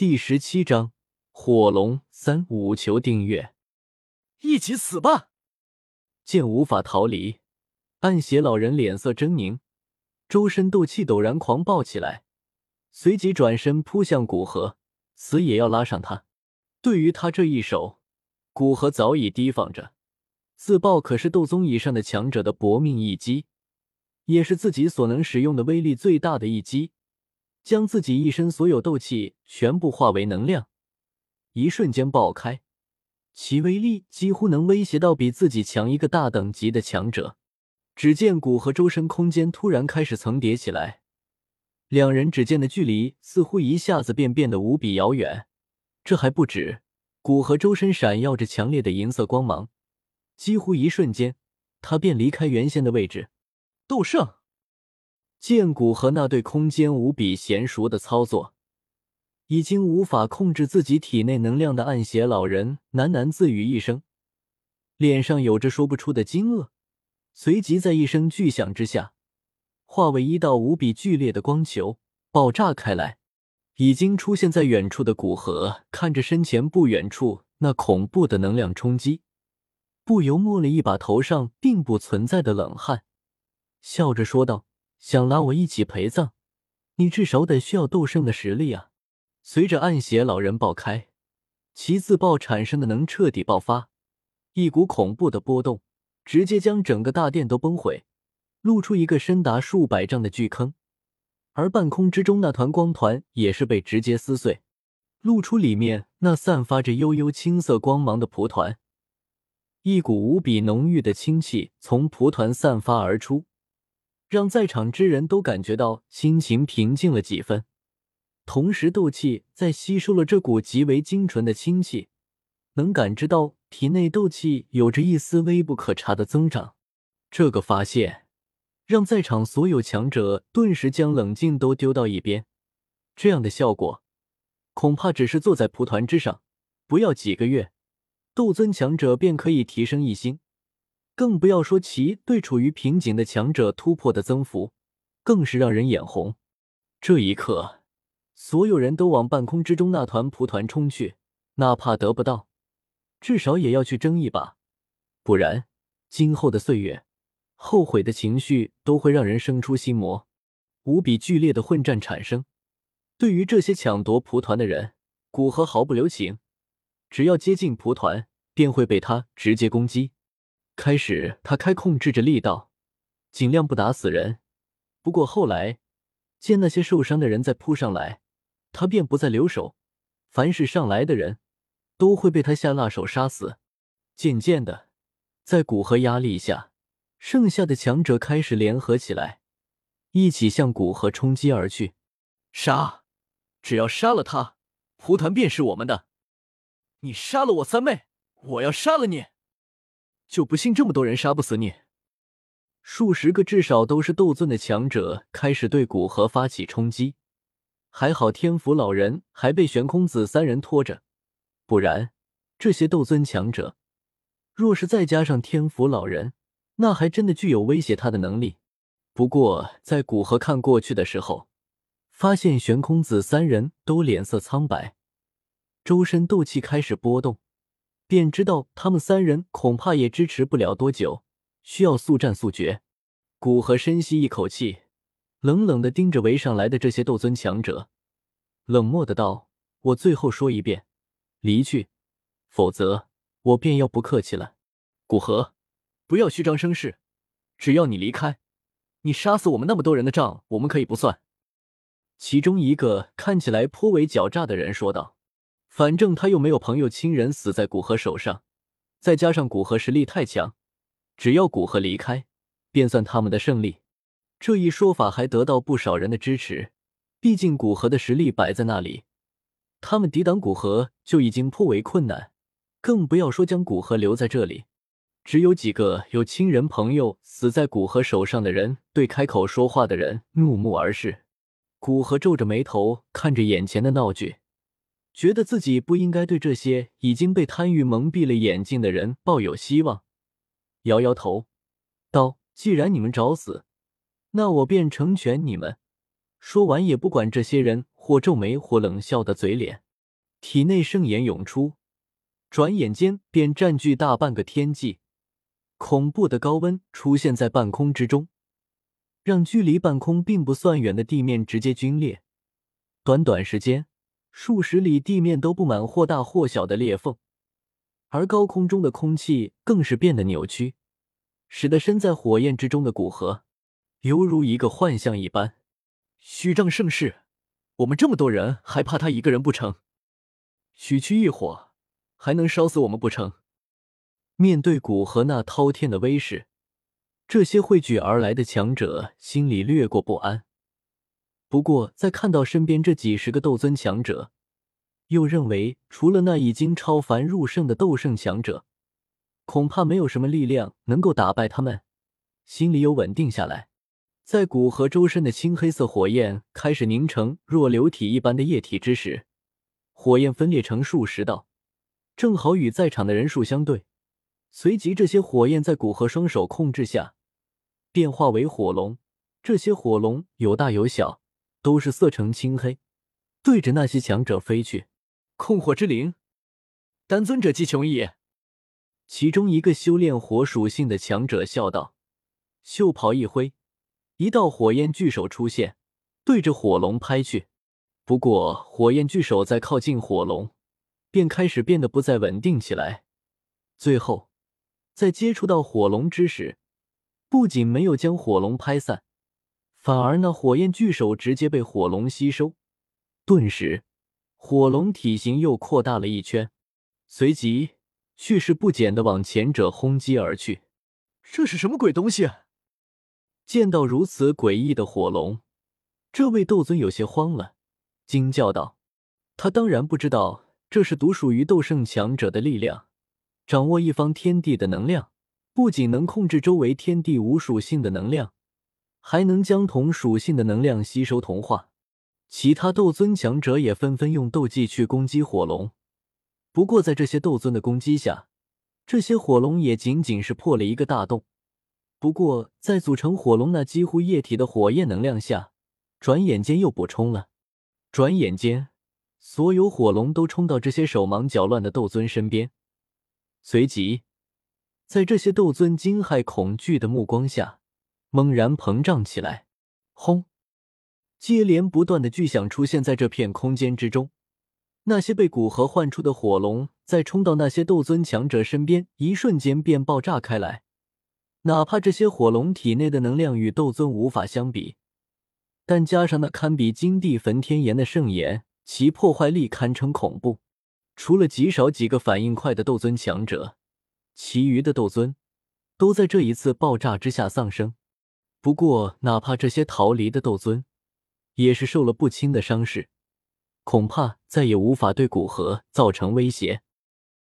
第十七章火龙三五求订阅，一起死吧！见无法逃离，暗邪老人脸色狰狞，周身斗气陡然狂暴起来，随即转身扑向古河，死也要拉上他。对于他这一手，古河早已提防着。自爆可是斗宗以上的强者的搏命一击，也是自己所能使用的威力最大的一击。将自己一身所有斗气全部化为能量，一瞬间爆开，其威力几乎能威胁到比自己强一个大等级的强者。只见古河周身空间突然开始层叠起来，两人之间的距离似乎一下子便变得无比遥远。这还不止，古河周身闪耀着强烈的银色光芒，几乎一瞬间，他便离开原先的位置。斗圣。剑骨和那对空间无比娴熟的操作，已经无法控制自己体内能量的暗邪老人喃喃自语一声，脸上有着说不出的惊愕。随即在一声巨响之下，化为一道无比剧烈的光球爆炸开来。已经出现在远处的古河看着身前不远处那恐怖的能量冲击，不由摸了一把头上并不存在的冷汗，笑着说道。想拉我一起陪葬，你至少得需要斗圣的实力啊！随着暗邪老人爆开，其自爆产生的能彻底爆发，一股恐怖的波动直接将整个大殿都崩毁，露出一个深达数百丈的巨坑。而半空之中那团光团也是被直接撕碎，露出里面那散发着悠悠青色光芒的蒲团，一股无比浓郁的清气从蒲团散发而出。让在场之人都感觉到心情平静了几分，同时斗气在吸收了这股极为精纯的清气，能感知到体内斗气有着一丝微不可察的增长。这个发现让在场所有强者顿时将冷静都丢到一边。这样的效果，恐怕只是坐在蒲团之上，不要几个月，斗尊强者便可以提升一星。更不要说其对处于瓶颈的强者突破的增幅，更是让人眼红。这一刻，所有人都往半空之中那团蒲团冲去，哪怕得不到，至少也要去争一把，不然今后的岁月，后悔的情绪都会让人生出心魔。无比剧烈的混战产生，对于这些抢夺蒲团的人，古河毫不留情，只要接近蒲团，便会被他直接攻击。开始，他开控制着力道，尽量不打死人。不过后来，见那些受伤的人在扑上来，他便不再留手。凡是上来的人，都会被他下辣手杀死。渐渐的，在古河压力下，剩下的强者开始联合起来，一起向古河冲击而去。杀！只要杀了他，蒲团便是我们的。你杀了我三妹，我要杀了你。就不信这么多人杀不死你！数十个至少都是斗尊的强者开始对古河发起冲击，还好天府老人还被玄空子三人拖着，不然这些斗尊强者若是再加上天府老人，那还真的具有威胁他的能力。不过在古河看过去的时候，发现玄空子三人都脸色苍白，周身斗气开始波动。便知道他们三人恐怕也支持不了多久，需要速战速决。古河深吸一口气，冷冷的盯着围上来的这些斗尊强者，冷漠的道：“我最后说一遍，离去，否则我便要不客气了。”古河，不要虚张声势，只要你离开，你杀死我们那么多人的账，我们可以不算。其中一个看起来颇为狡诈的人说道。反正他又没有朋友亲人死在古河手上，再加上古河实力太强，只要古河离开，便算他们的胜利。这一说法还得到不少人的支持，毕竟古河的实力摆在那里，他们抵挡古河就已经颇为困难，更不要说将古河留在这里。只有几个有亲人朋友死在古河手上的人，对开口说话的人怒目而视。古河皱着眉头看着眼前的闹剧。觉得自己不应该对这些已经被贪欲蒙蔽了眼睛的人抱有希望，摇摇头，道：“既然你们找死，那我便成全你们。”说完，也不管这些人或皱眉或冷笑的嘴脸。体内圣炎涌出，转眼间便占据大半个天际。恐怖的高温出现在半空之中，让距离半空并不算远的地面直接皲裂。短短时间，数十里地面都布满或大或小的裂缝，而高空中的空气更是变得扭曲，使得身在火焰之中的古河犹如一个幻象一般。虚张盛世，我们这么多人，还怕他一个人不成？区区一火，还能烧死我们不成？面对古河那滔天的威势，这些汇聚而来的强者心里掠过不安。不过，在看到身边这几十个斗尊强者，又认为除了那已经超凡入圣的斗圣强者，恐怕没有什么力量能够打败他们，心里又稳定下来。在古河周身的青黑色火焰开始凝成若流体一般的液体之时，火焰分裂成数十道，正好与在场的人数相对。随即，这些火焰在古河双手控制下变化为火龙。这些火龙有大有小，都是色呈青黑，对着那些强者飞去。控火之灵，丹尊者姬琼也。其中一个修炼火属性的强者笑道：“袖袍一挥，一道火焰巨手出现，对着火龙拍去。不过，火焰巨手在靠近火龙，便开始变得不再稳定起来，最后。”在接触到火龙之时，不仅没有将火龙拍散，反而那火焰巨手直接被火龙吸收。顿时，火龙体型又扩大了一圈，随即蓄势不减的往前者轰击而去。这是什么鬼东西？见到如此诡异的火龙，这位斗尊有些慌了，惊叫道：“他当然不知道这是独属于斗圣强者的力量。”掌握一方天地的能量，不仅能控制周围天地无属性的能量，还能将同属性的能量吸收同化。其他斗尊强者也纷纷用斗技去攻击火龙，不过在这些斗尊的攻击下，这些火龙也仅仅是破了一个大洞。不过在组成火龙那几乎液体的火焰能量下，转眼间又补充了。转眼间，所有火龙都冲到这些手忙脚乱的斗尊身边。随即，在这些斗尊惊骇、恐惧的目光下，猛然膨胀起来。轰！接连不断的巨响出现在这片空间之中。那些被古河唤出的火龙，在冲到那些斗尊强者身边，一瞬间便爆炸开来。哪怕这些火龙体内的能量与斗尊无法相比，但加上那堪比金地焚天炎的圣炎，其破坏力堪称恐怖。除了极少几个反应快的斗尊强者，其余的斗尊都在这一次爆炸之下丧生。不过，哪怕这些逃离的斗尊，也是受了不轻的伤势，恐怕再也无法对古河造成威胁。